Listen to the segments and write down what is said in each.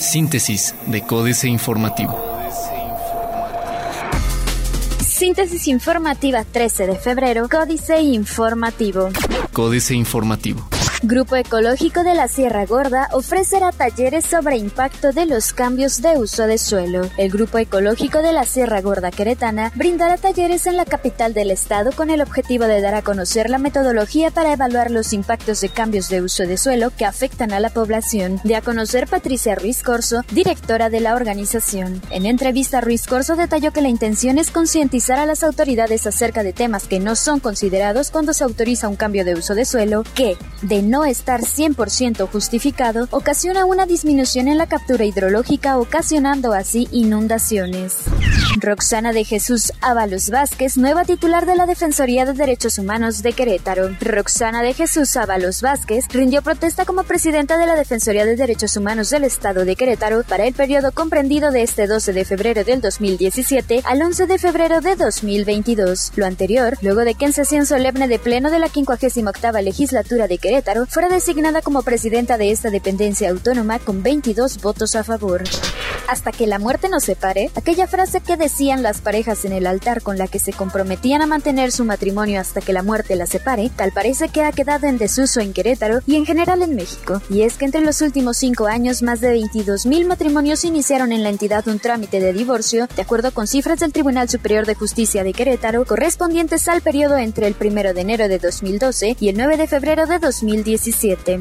Síntesis de Códice Informativo. Síntesis informativa 13 de febrero, Códice Informativo. Códice Informativo. Grupo Ecológico de la Sierra Gorda ofrecerá talleres sobre impacto de los cambios de uso de suelo. El Grupo Ecológico de la Sierra Gorda Queretana brindará talleres en la capital del estado con el objetivo de dar a conocer la metodología para evaluar los impactos de cambios de uso de suelo que afectan a la población. De a conocer Patricia Ruiz Corso, directora de la organización. En entrevista, Ruiz Corso detalló que la intención es concientizar a las autoridades acerca de temas que no son considerados cuando se autoriza un cambio de uso de suelo, que, de no estar 100% justificado, ocasiona una disminución en la captura hidrológica, ocasionando así inundaciones. Roxana de Jesús Ábalos Vázquez, nueva titular de la Defensoría de Derechos Humanos de Querétaro. Roxana de Jesús Ábalos Vázquez rindió protesta como presidenta de la Defensoría de Derechos Humanos del Estado de Querétaro para el periodo comprendido de este 12 de febrero del 2017 al 11 de febrero de 2022. Lo anterior, luego de que en sesión solemne de pleno de la 58 legislatura de Querétaro fuera designada como presidenta de esta dependencia autónoma con 22 votos a favor. Hasta que la muerte nos separe, aquella frase que decían las parejas en el altar con la que se comprometían a mantener su matrimonio hasta que la muerte la separe, tal parece que ha quedado en desuso en Querétaro y en general en México. Y es que entre los últimos cinco años, más de 22.000 matrimonios iniciaron en la entidad un trámite de divorcio, de acuerdo con cifras del Tribunal Superior de Justicia de Querétaro, correspondientes al periodo entre el 1 de enero de 2012 y el 9 de febrero de 2017.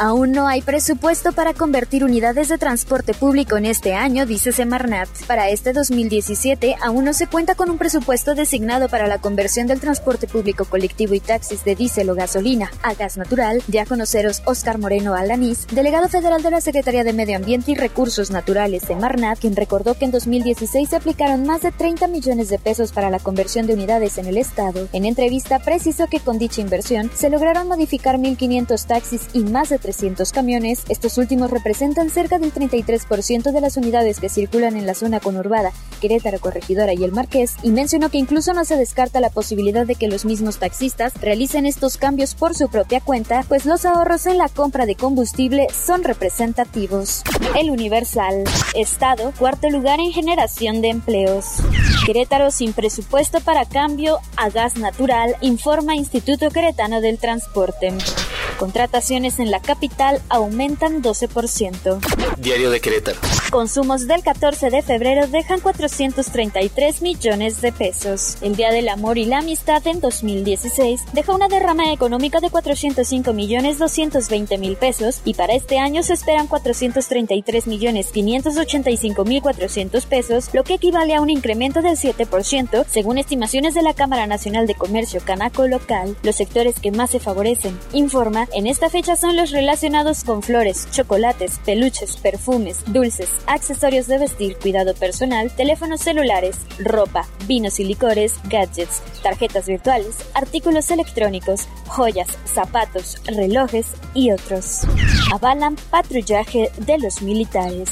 Aún no hay presupuesto para convertir unidades de transporte público en este año, dice Semarnat. Para este 2017 aún no se cuenta con un presupuesto designado para la conversión del transporte público colectivo y taxis de diésel o gasolina a gas natural, ya conoceros Oscar Moreno Alanís, delegado federal de la Secretaría de Medio Ambiente y Recursos Naturales Semarnat, quien recordó que en 2016 se aplicaron más de 30 millones de pesos para la conversión de unidades en el estado. En entrevista precisó que con dicha inversión se lograron modificar 1.500 taxis y más de 300 camiones. Estos últimos representan cerca del 33% de las unidades que circulan en la zona conurbada, Querétaro, Corregidora y El Marqués, y mencionó que incluso no se descarta la posibilidad de que los mismos taxistas realicen estos cambios por su propia cuenta, pues los ahorros en la compra de combustible son representativos. El Universal. Estado, cuarto lugar en generación de empleos. Querétaro sin presupuesto para cambio a gas natural, informa Instituto Queretano del Transporte. Contrataciones en la capital aumentan 12%. Diario de Querétaro. Consumos del 14 de febrero dejan 433 millones de pesos. El Día del Amor y la Amistad en 2016 deja una derrama económica de 405 millones 220 mil pesos y para este año se esperan 433 millones 585 mil 400 pesos, lo que equivale a un incremento del 7% según estimaciones de la Cámara Nacional de Comercio Canaco local. Los sectores que más se favorecen, informa, en esta fecha son los relacionados con flores, chocolates, peluches, perfumes, dulces, accesorios de vestir, cuidado personal, teléfonos celulares, ropa, vinos y licores, gadgets, tarjetas virtuales, artículos electrónicos, joyas, zapatos, relojes y otros. Avalan patrullaje de los militares.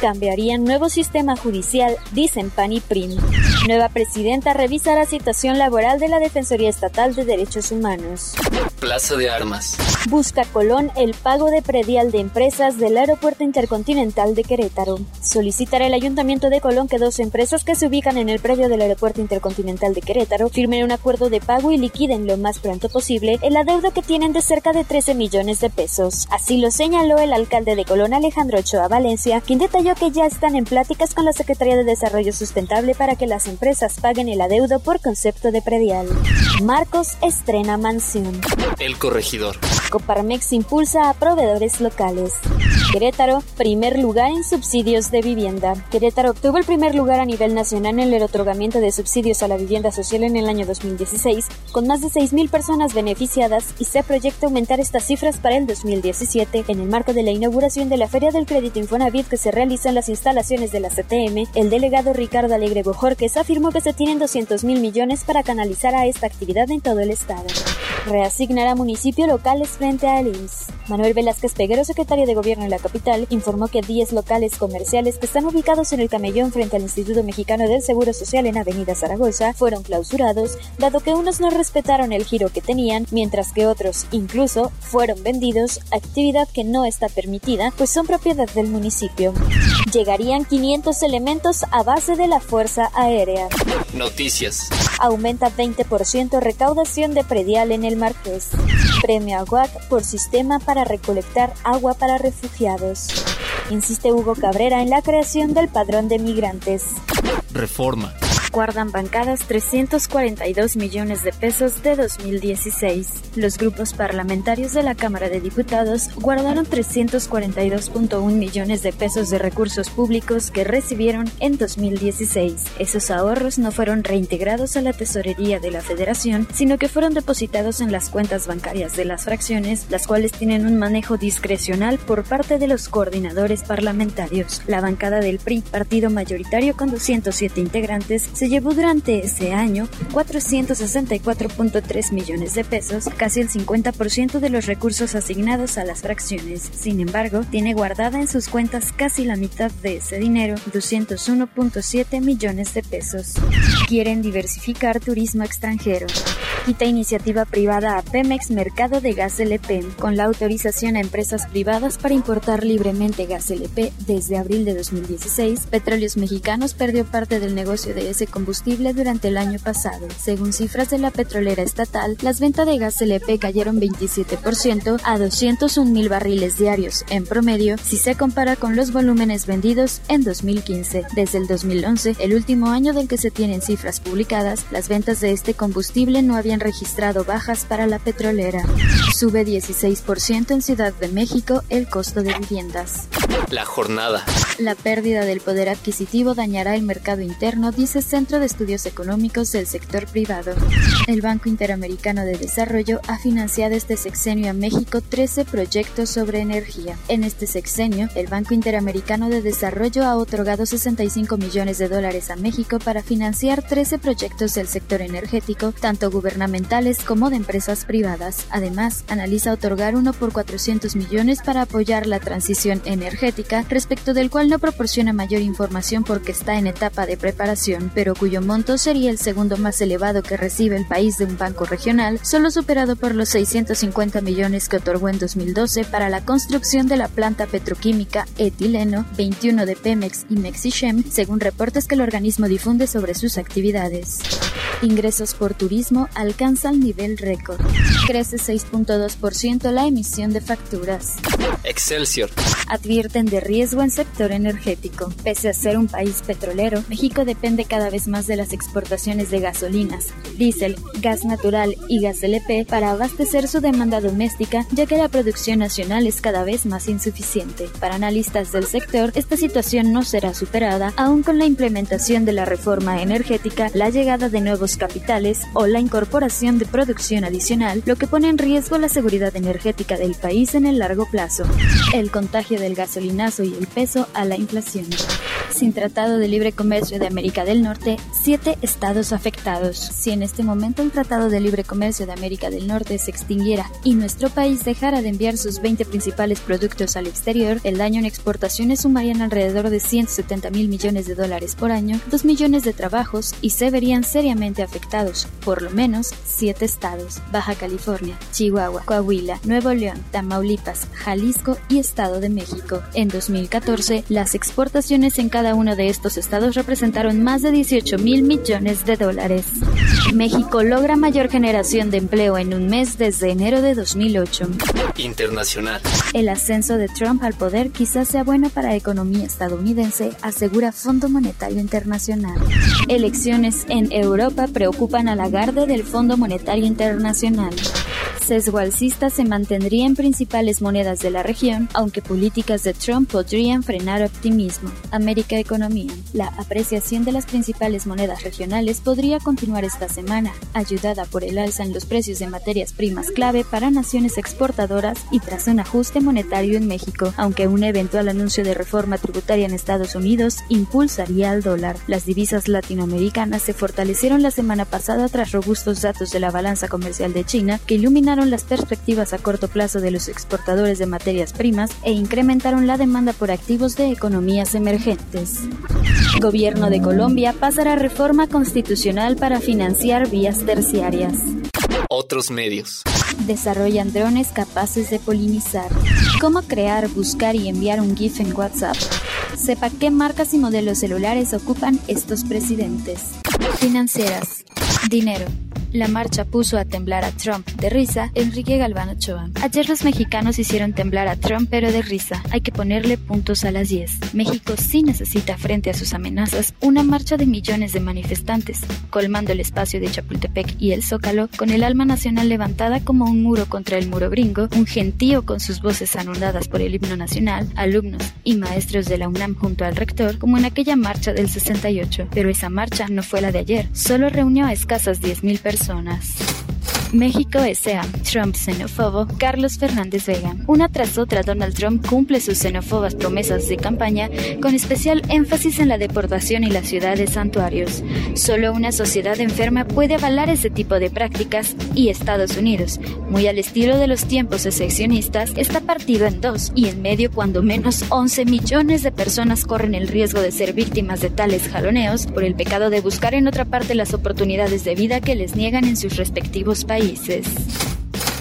Cambiarían nuevo sistema judicial, dicen PAN y PRIM. Nueva presidenta revisa la situación laboral de la Defensoría Estatal de Derechos Humanos. Plaza de Armas. Busca Colón el pago de predial de empresas del Aeropuerto Intercontinental de Querétaro. Solicitará el Ayuntamiento de Colón que dos empresas que se ubican en el predio del Aeropuerto Intercontinental de Querétaro firmen un acuerdo de pago y liquiden lo más pronto posible el adeudo que tienen de cerca de 13 millones de pesos. Así lo señaló el alcalde de Colón Alejandro Ochoa Valencia, quien detalló que ya están en pláticas con la Secretaría de Desarrollo Sustentable para que las empresas paguen el adeudo por concepto de predial. Marcos estrena mansión. El corregidor. Coparmex impulsa a proveedores locales. Querétaro, primer lugar en subsidios de vivienda. Querétaro obtuvo el primer lugar a nivel nacional en el otorgamiento de subsidios a la vivienda social en el año 2016, con más de 6.000 personas beneficiadas y se proyecta aumentar estas cifras para el 2017 en el marco de la inauguración de la Feria del Crédito Infonavit que se realiza en las instalaciones de la CTM. El delegado Ricardo Alegre Bojorques afirmó que se tienen 200 mil millones para canalizar a esta actividad en todo el estado. Reasignará municipios locales frente al IMSS. Manuel Velázquez Peguero, secretario de Gobierno en la capital, informó que 10 locales comerciales que están ubicados en el camellón frente al Instituto Mexicano del Seguro Social en Avenida Zaragoza fueron clausurados, dado que unos no respetaron el giro que tenían, mientras que otros, incluso, fueron vendidos, actividad que no está permitida, pues son propiedad del municipio. Llegarían 500 elementos a base de la Fuerza Aérea. Noticias. Aumenta 20% recaudación de predial en el Marqués. Premio Aguac por sistema para recolectar agua para refugiados. Insiste Hugo Cabrera en la creación del padrón de migrantes. Reforma guardan bancadas 342 millones de pesos de 2016. Los grupos parlamentarios de la Cámara de Diputados guardaron 342.1 millones de pesos de recursos públicos que recibieron en 2016. Esos ahorros no fueron reintegrados a la tesorería de la Federación, sino que fueron depositados en las cuentas bancarias de las fracciones, las cuales tienen un manejo discrecional por parte de los coordinadores parlamentarios. La bancada del PRI, partido mayoritario con 207 integrantes, se llevó durante ese año 464.3 millones de pesos, casi el 50% de los recursos asignados a las fracciones. Sin embargo, tiene guardada en sus cuentas casi la mitad de ese dinero, 201.7 millones de pesos. Quieren diversificar turismo extranjero. Quita iniciativa privada a Pemex Mercado de Gas LP, con la autorización a empresas privadas para importar libremente gas LP desde abril de 2016. Petróleos Mexicanos perdió parte del negocio de ese combustible durante el año pasado. Según cifras de la petrolera estatal, las ventas de gas LP cayeron 27% a 201 mil barriles diarios en promedio si se compara con los volúmenes vendidos en 2015. Desde el 2011, el último año del que se tienen cifras publicadas, las ventas de este combustible no habían registrado bajas para la petrolera. Sube 16% en Ciudad de México el costo de viviendas. La jornada. La pérdida del poder adquisitivo dañará el mercado interno, dice Centro de Estudios Económicos del Sector Privado. El Banco Interamericano de Desarrollo ha financiado este sexenio a México 13 proyectos sobre energía. En este sexenio, el Banco Interamericano de Desarrollo ha otorgado 65 millones de dólares a México para financiar 13 proyectos del sector energético, tanto gubernamentales como de empresas privadas. Además, analiza otorgar uno por 400 millones para apoyar la transición energética, respecto del cual no proporciona mayor información porque está en etapa de preparación, pero cuyo monto sería el segundo más elevado que recibe el país de un banco regional, solo superado por los 650 millones que otorgó en 2012 para la construcción de la planta petroquímica etileno 21 de Pemex y Mexichem, según reportes que el organismo difunde sobre sus actividades. Ingresos por turismo alcanzan nivel récord. Crece 6.2% la emisión de facturas. Excelsior. Advierten de riesgo en sector energético. Pese a ser un país petrolero, México depende cada vez más de las exportaciones de gasolinas, diésel, gas natural y gas LP para abastecer su demanda doméstica, ya que la producción nacional es cada vez más insuficiente. Para analistas del sector, esta situación no será superada aún con la implementación de la reforma energética, la llegada de nuevos capitales o la incorporación de producción adicional, lo que pone en riesgo la seguridad energética del país en el largo plazo. El contagio del gasolinazo y el peso a la inflación. Sin Tratado de Libre Comercio de América del Norte, siete estados afectados. Si en este momento el Tratado de Libre Comercio de América del Norte se extinguiera y nuestro país dejara de enviar sus 20 principales productos al exterior, el daño en exportaciones sumarían alrededor de 170 mil millones de dólares por año, 2 millones de trabajos y se verían seriamente afectados, por lo menos, siete estados, Baja California, Chihuahua, Coahuila, Nuevo León, Tamaulipas, Jalisco y Estado de México. En 2014, las exportaciones en cada uno de estos estados representaron más de 18 mil millones de dólares. México logra mayor generación de empleo en un mes desde enero de 2008. Internacional. El ascenso de Trump al poder quizás sea bueno para la economía estadounidense, asegura Fondo Monetario Internacional. Elecciones en Europa preocupan a la Lagarde del Fondo Monetario Internacional. Sesgo alcista se mantendría en principales monedas de la región, aunque políticas de Trump podrían frenar optimismo. América Economía. La apreciación de las principales monedas regionales podría continuar esta semana, ayudada por el alza en los precios de materias primas clave para naciones exportadoras y tras un ajuste monetario en México, aunque un eventual anuncio de reforma tributaria en Estados Unidos impulsaría al dólar. Las divisas latinoamericanas se fortalecieron la semana pasada tras robustos datos de la balanza comercial de China que iluminaron las perspectivas a corto plazo de los exportadores de materias primas e incrementaron la demanda por activos de economías emergentes. Gobierno de Colombia pasará reforma constitucional para financiar vías terciarias. Otros medios. Desarrollan drones capaces de polinizar. ¿Cómo crear, buscar y enviar un GIF en WhatsApp? Sepa qué marcas y modelos celulares ocupan estos presidentes. Financieras. Dinero. La marcha puso a temblar a Trump de risa Enrique Galván Ochoa. Ayer los mexicanos hicieron temblar a Trump pero de risa. Hay que ponerle puntos a las 10. México sí necesita frente a sus amenazas una marcha de millones de manifestantes, colmando el espacio de Chapultepec y el Zócalo con el alma nacional levantada como un muro contra el muro gringo, un gentío con sus voces anondadas por el himno nacional, alumnos y maestros de la UNAM junto al rector, como en aquella marcha del 68. Pero esa marcha no fue la de ayer, solo reunió a escasas 10.000 personas personas. México S.A. Trump xenófobo, Carlos Fernández Vega. Una tras otra, Donald Trump cumple sus xenófobas promesas de campaña con especial énfasis en la deportación y la ciudad de santuarios. Solo una sociedad enferma puede avalar ese tipo de prácticas y Estados Unidos, muy al estilo de los tiempos seccionistas, está partido en dos y en medio cuando menos 11 millones de personas corren el riesgo de ser víctimas de tales jaloneos por el pecado de buscar en otra parte las oportunidades de vida que les niegan en sus respectivos países países.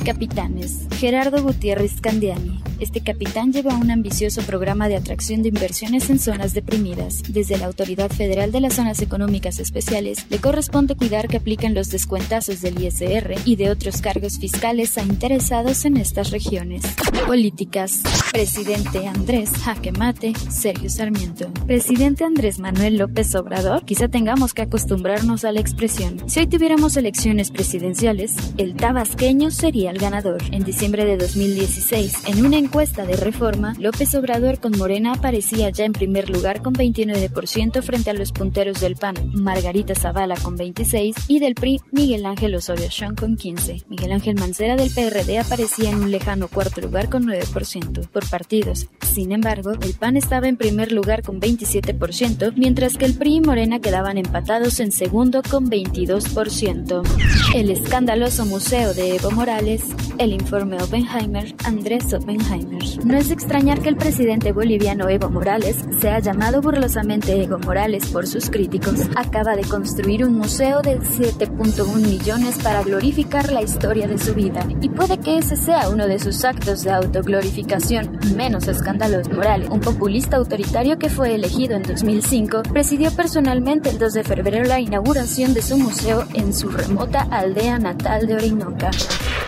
Capitanes. Gerardo Gutiérrez Candiani. Este capitán lleva un ambicioso programa de atracción de inversiones en zonas deprimidas. Desde la Autoridad Federal de las Zonas Económicas Especiales, le corresponde cuidar que apliquen los descuentazos del ISR y de otros cargos fiscales a interesados en estas regiones. Políticas. Presidente Andrés Jaque Mate, Sergio Sarmiento. Presidente Andrés Manuel López Obrador, quizá tengamos que acostumbrarnos a la expresión. Si hoy tuviéramos elecciones presidenciales, el tabasqueño sería el ganador. En diciembre de 2016, en una encuesta de reforma, López Obrador con Morena aparecía ya en primer lugar con 29% frente a los punteros del PAN, Margarita Zavala con 26% y del PRI, Miguel Ángel Osorio Chong con 15%. Miguel Ángel Mancera del PRD aparecía en un lejano cuarto lugar con 9% por partidos. Sin embargo, el PAN estaba en primer lugar con 27%, mientras que el PRI y Morena quedaban empatados en segundo con 22%. El escandaloso museo de Evo Morales, el informe Oppenheimer, Andrés Oppenheimer no es extrañar que el presidente boliviano Evo Morales sea llamado burlosamente Evo Morales por sus críticos. Acaba de construir un museo de 7.1 millones para glorificar la historia de su vida. Y puede que ese sea uno de sus actos de autoglorificación menos escandalosos. Morales, un populista autoritario que fue elegido en 2005, presidió personalmente el 2 de febrero la inauguración de su museo en su remota aldea natal de Orinoca.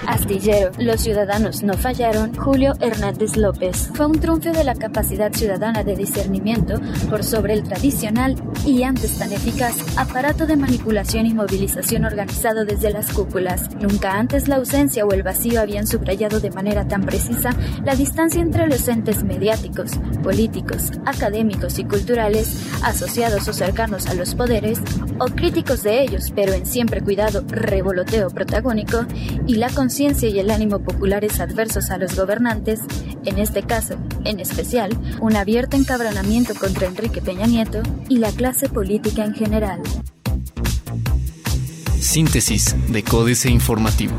Astillero, los ciudadanos no fallaron, Julio Hernández López. Fue un triunfo de la capacidad ciudadana de discernimiento por sobre el tradicional y antes tan eficaz aparato de manipulación y movilización organizado desde las cúpulas. Nunca antes la ausencia o el vacío habían subrayado de manera tan precisa la distancia entre los entes mediáticos, políticos, académicos y culturales, asociados o cercanos a los poderes, o críticos de ellos, pero en siempre cuidado revoloteo protagónico, y la conciencia y el ánimo populares adversos a los gobernantes, en este caso, en especial, un abierto encabronamiento contra Enrique Peña Nieto y la clase política en general. Síntesis de Códice Informativo.